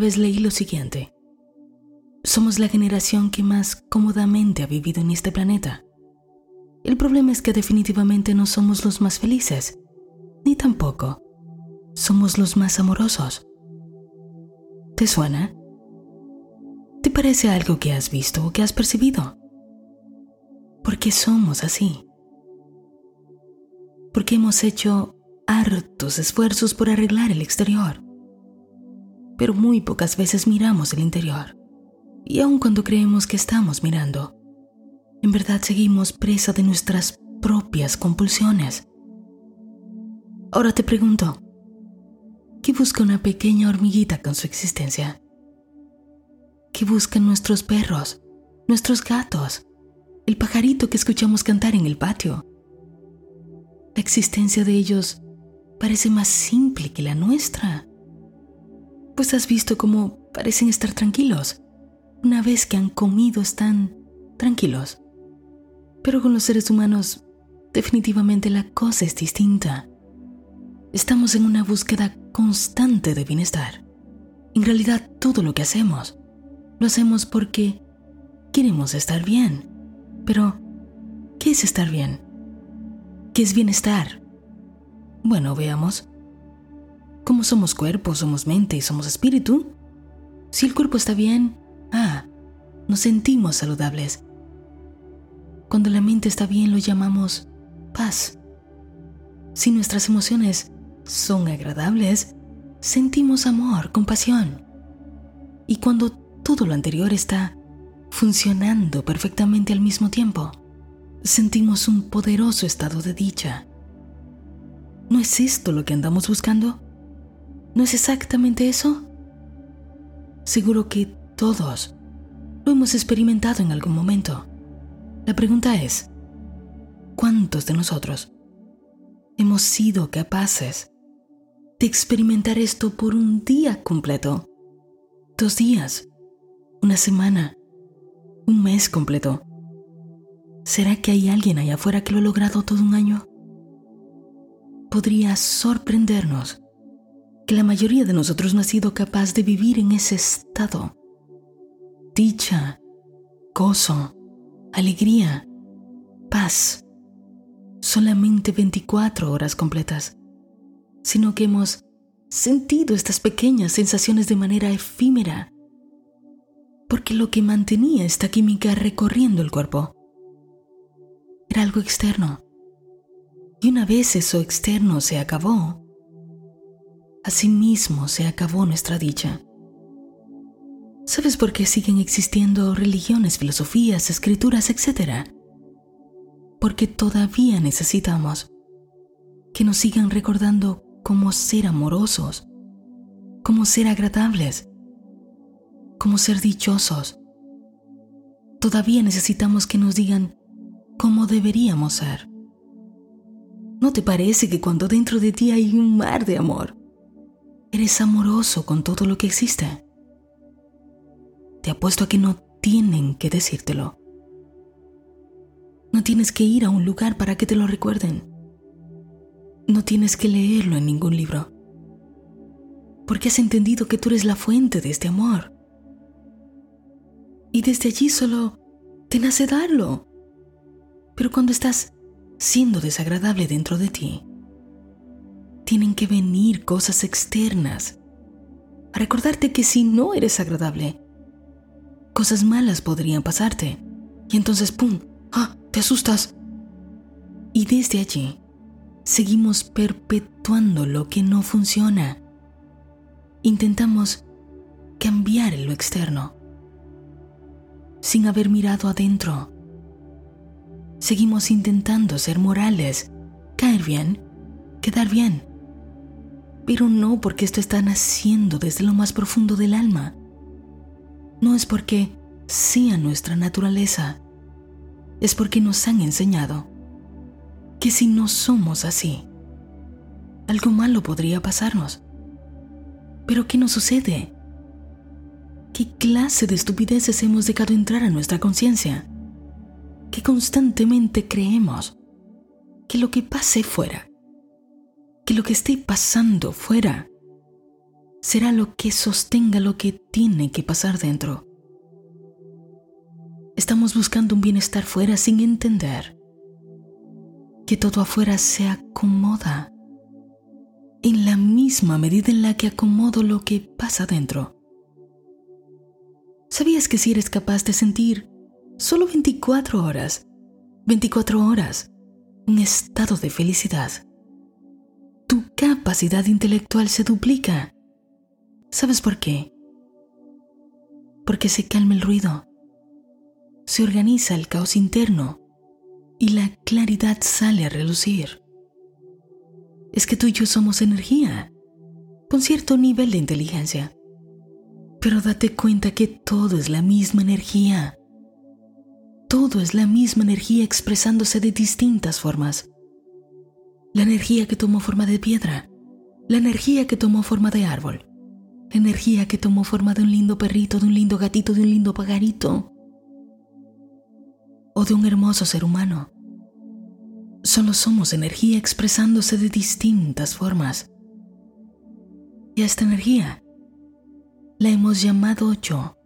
vez leí lo siguiente. Somos la generación que más cómodamente ha vivido en este planeta. El problema es que definitivamente no somos los más felices, ni tampoco somos los más amorosos. ¿Te suena? ¿Te parece algo que has visto o que has percibido? ¿Por qué somos así? Porque hemos hecho hartos esfuerzos por arreglar el exterior, pero muy pocas veces miramos el interior. Y aun cuando creemos que estamos mirando, en verdad seguimos presa de nuestras propias compulsiones. Ahora te pregunto, ¿qué busca una pequeña hormiguita con su existencia? ¿Qué buscan nuestros perros, nuestros gatos, el pajarito que escuchamos cantar en el patio? La existencia de ellos parece más simple que la nuestra. Pues has visto cómo parecen estar tranquilos. Una vez que han comido están tranquilos. Pero con los seres humanos definitivamente la cosa es distinta. Estamos en una búsqueda constante de bienestar. En realidad todo lo que hacemos lo hacemos porque queremos estar bien. Pero, ¿qué es estar bien? ¿Qué es bienestar? Bueno, veamos. Como somos cuerpo, somos mente y somos espíritu, si el cuerpo está bien, ah, nos sentimos saludables. Cuando la mente está bien lo llamamos paz. Si nuestras emociones son agradables, sentimos amor, compasión. Y cuando todo lo anterior está funcionando perfectamente al mismo tiempo, sentimos un poderoso estado de dicha. ¿No es esto lo que andamos buscando? ¿No es exactamente eso? Seguro que todos lo hemos experimentado en algún momento. La pregunta es, ¿cuántos de nosotros hemos sido capaces de experimentar esto por un día completo? Dos días, una semana, un mes completo. ¿Será que hay alguien allá afuera que lo ha logrado todo un año? Podría sorprendernos que la mayoría de nosotros no ha sido capaz de vivir en ese estado. Dicha, gozo, alegría, paz. Solamente 24 horas completas, sino que hemos sentido estas pequeñas sensaciones de manera efímera porque lo que mantenía esta química recorriendo el cuerpo era algo externo. Y una vez eso externo se acabó, asimismo se acabó nuestra dicha. ¿Sabes por qué siguen existiendo religiones, filosofías, escrituras, etcétera? Porque todavía necesitamos que nos sigan recordando cómo ser amorosos, cómo ser agradables, cómo ser dichosos. Todavía necesitamos que nos digan cómo deberíamos ser. ¿No te parece que cuando dentro de ti hay un mar de amor, eres amoroso con todo lo que existe? Te apuesto a que no tienen que decírtelo. No tienes que ir a un lugar para que te lo recuerden. No tienes que leerlo en ningún libro. Porque has entendido que tú eres la fuente de este amor y desde allí solo te nace darlo. Pero cuando estás siendo desagradable dentro de ti, tienen que venir cosas externas a recordarte que si no eres agradable, cosas malas podrían pasarte. Y entonces, ¡pum! ¡Ah! ¡Te asustas! Y desde allí, seguimos perpetuando lo que no funciona. Intentamos cambiar lo externo sin haber mirado adentro. Seguimos intentando ser morales, caer bien, quedar bien. Pero no porque esto está naciendo desde lo más profundo del alma. No es porque sea nuestra naturaleza. Es porque nos han enseñado que si no somos así, algo malo podría pasarnos. Pero ¿qué nos sucede? ¿Qué clase de estupideces hemos dejado entrar a nuestra conciencia? Que constantemente creemos que lo que pase fuera, que lo que esté pasando fuera, será lo que sostenga lo que tiene que pasar dentro. Estamos buscando un bienestar fuera sin entender que todo afuera se acomoda en la misma medida en la que acomodo lo que pasa dentro. ¿Sabías que si eres capaz de sentir solo 24 horas, 24 horas, un estado de felicidad, capacidad intelectual se duplica? ¿Sabes por qué? Porque se calma el ruido, se organiza el caos interno y la claridad sale a relucir. Es que tú y yo somos energía, con cierto nivel de inteligencia. Pero date cuenta que todo es la misma energía. Todo es la misma energía expresándose de distintas formas. La energía que tomó forma de piedra, la energía que tomó forma de árbol, la energía que tomó forma de un lindo perrito, de un lindo gatito, de un lindo pagarito, o de un hermoso ser humano. Solo somos energía expresándose de distintas formas. Y a esta energía la hemos llamado yo.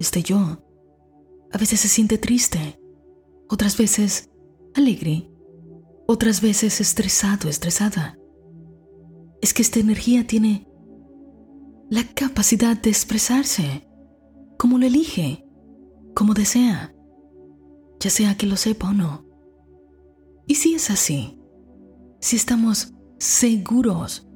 Este yo a veces se siente triste, otras veces alegre, otras veces estresado, estresada. Es que esta energía tiene la capacidad de expresarse como lo elige, como desea, ya sea que lo sepa o no. Y si es así, si estamos seguros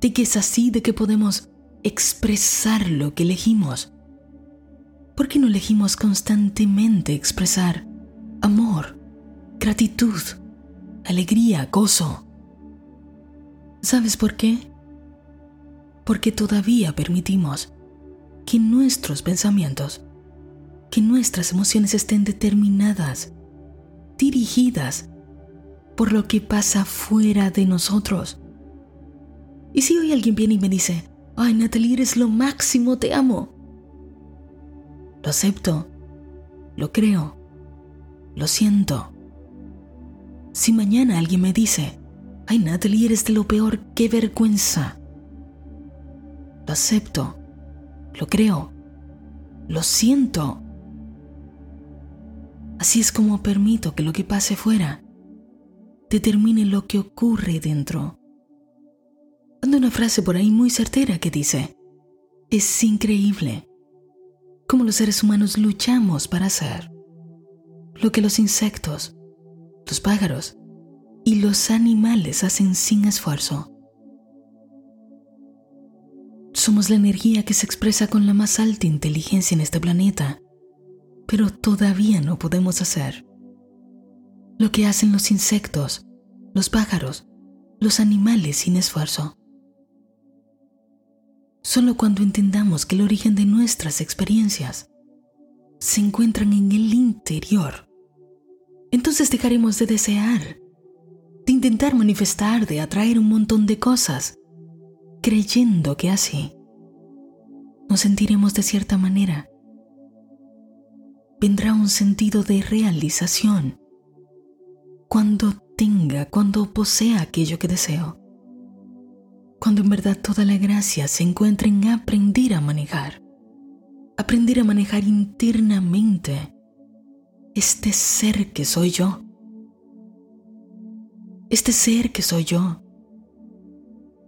de que es así, de que podemos expresar lo que elegimos. ¿Por qué no elegimos constantemente expresar amor, gratitud, alegría, gozo? ¿Sabes por qué? Porque todavía permitimos que nuestros pensamientos, que nuestras emociones estén determinadas, dirigidas por lo que pasa fuera de nosotros. Y si hoy alguien viene y me dice, Ay, Natalie, eres lo máximo, te amo. Lo acepto, lo creo, lo siento. Si mañana alguien me dice, ay, Natalie, eres de lo peor, qué vergüenza. Lo acepto, lo creo, lo siento. Así es como permito que lo que pase fuera determine lo que ocurre dentro una frase por ahí muy certera que dice, es increíble cómo los seres humanos luchamos para hacer lo que los insectos, los pájaros y los animales hacen sin esfuerzo. Somos la energía que se expresa con la más alta inteligencia en este planeta, pero todavía no podemos hacer lo que hacen los insectos, los pájaros, los animales sin esfuerzo. Solo cuando entendamos que el origen de nuestras experiencias se encuentran en el interior, entonces dejaremos de desear, de intentar manifestar, de atraer un montón de cosas, creyendo que así nos sentiremos de cierta manera. Vendrá un sentido de realización cuando tenga, cuando posea aquello que deseo cuando en verdad toda la gracia se encuentra en aprender a manejar, aprender a manejar internamente este ser que soy yo, este ser que soy yo,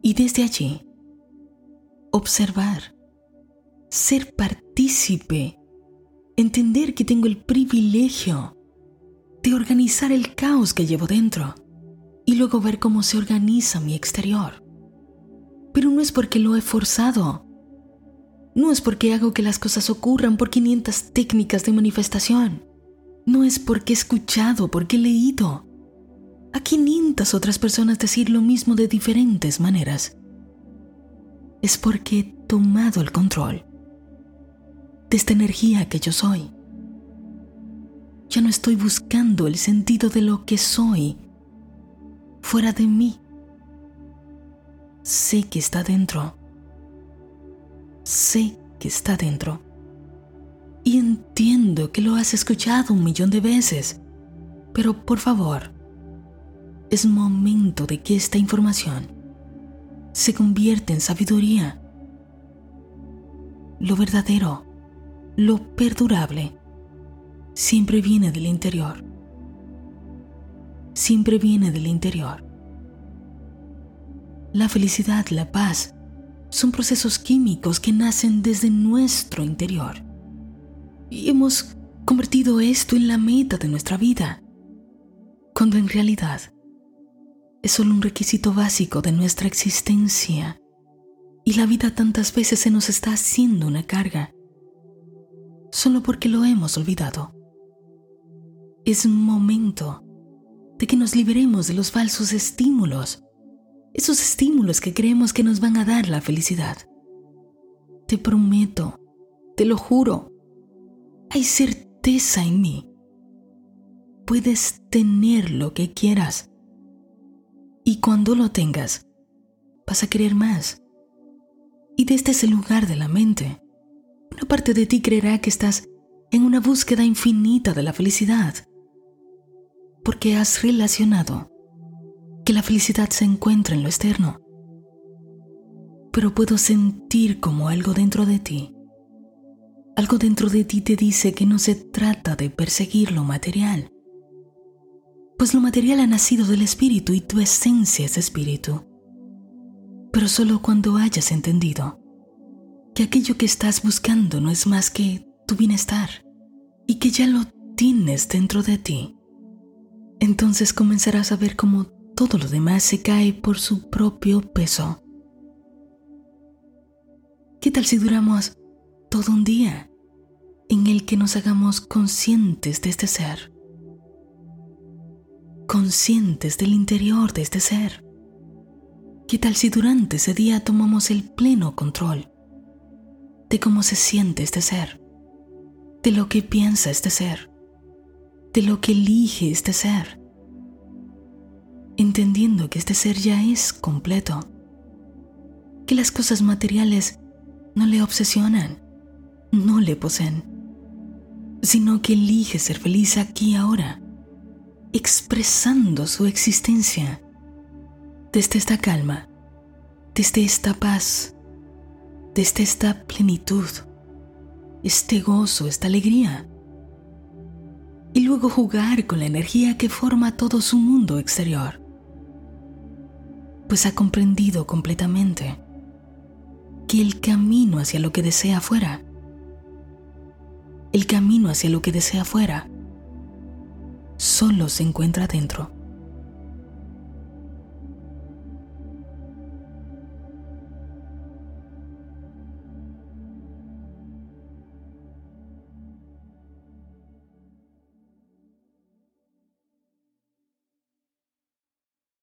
y desde allí observar, ser partícipe, entender que tengo el privilegio de organizar el caos que llevo dentro y luego ver cómo se organiza mi exterior pero no es porque lo he forzado. No es porque hago que las cosas ocurran por 500 técnicas de manifestación. No es porque he escuchado, porque he leído a 500 otras personas decir lo mismo de diferentes maneras. Es porque he tomado el control de esta energía que yo soy. Ya no estoy buscando el sentido de lo que soy fuera de mí sé que está dentro. Sé que está dentro. Y entiendo que lo has escuchado un millón de veces. Pero por favor, es momento de que esta información se convierte en sabiduría. Lo verdadero, lo perdurable, siempre viene del interior. Siempre viene del interior. La felicidad, la paz, son procesos químicos que nacen desde nuestro interior. Y hemos convertido esto en la meta de nuestra vida, cuando en realidad es solo un requisito básico de nuestra existencia. Y la vida tantas veces se nos está haciendo una carga, solo porque lo hemos olvidado. Es momento de que nos liberemos de los falsos estímulos esos estímulos que creemos que nos van a dar la felicidad. Te prometo, te lo juro, hay certeza en mí. Puedes tener lo que quieras. Y cuando lo tengas, vas a querer más. Y desde ese lugar de la mente, una parte de ti creerá que estás en una búsqueda infinita de la felicidad, porque has relacionado que la felicidad se encuentra en lo externo, pero puedo sentir como algo dentro de ti. Algo dentro de ti te dice que no se trata de perseguir lo material, pues lo material ha nacido del espíritu y tu esencia es espíritu. Pero solo cuando hayas entendido que aquello que estás buscando no es más que tu bienestar y que ya lo tienes dentro de ti, entonces comenzarás a ver cómo todo lo demás se cae por su propio peso. ¿Qué tal si duramos todo un día en el que nos hagamos conscientes de este ser? Conscientes del interior de este ser. ¿Qué tal si durante ese día tomamos el pleno control de cómo se siente este ser, de lo que piensa este ser, de lo que elige este ser? entendiendo que este ser ya es completo, que las cosas materiales no le obsesionan, no le poseen, sino que elige ser feliz aquí y ahora, expresando su existencia. Desde esta calma, desde esta paz, desde esta plenitud, este gozo, esta alegría. Y luego jugar con la energía que forma todo su mundo exterior. Pues ha comprendido completamente que el camino hacia lo que desea fuera, el camino hacia lo que desea fuera, solo se encuentra dentro.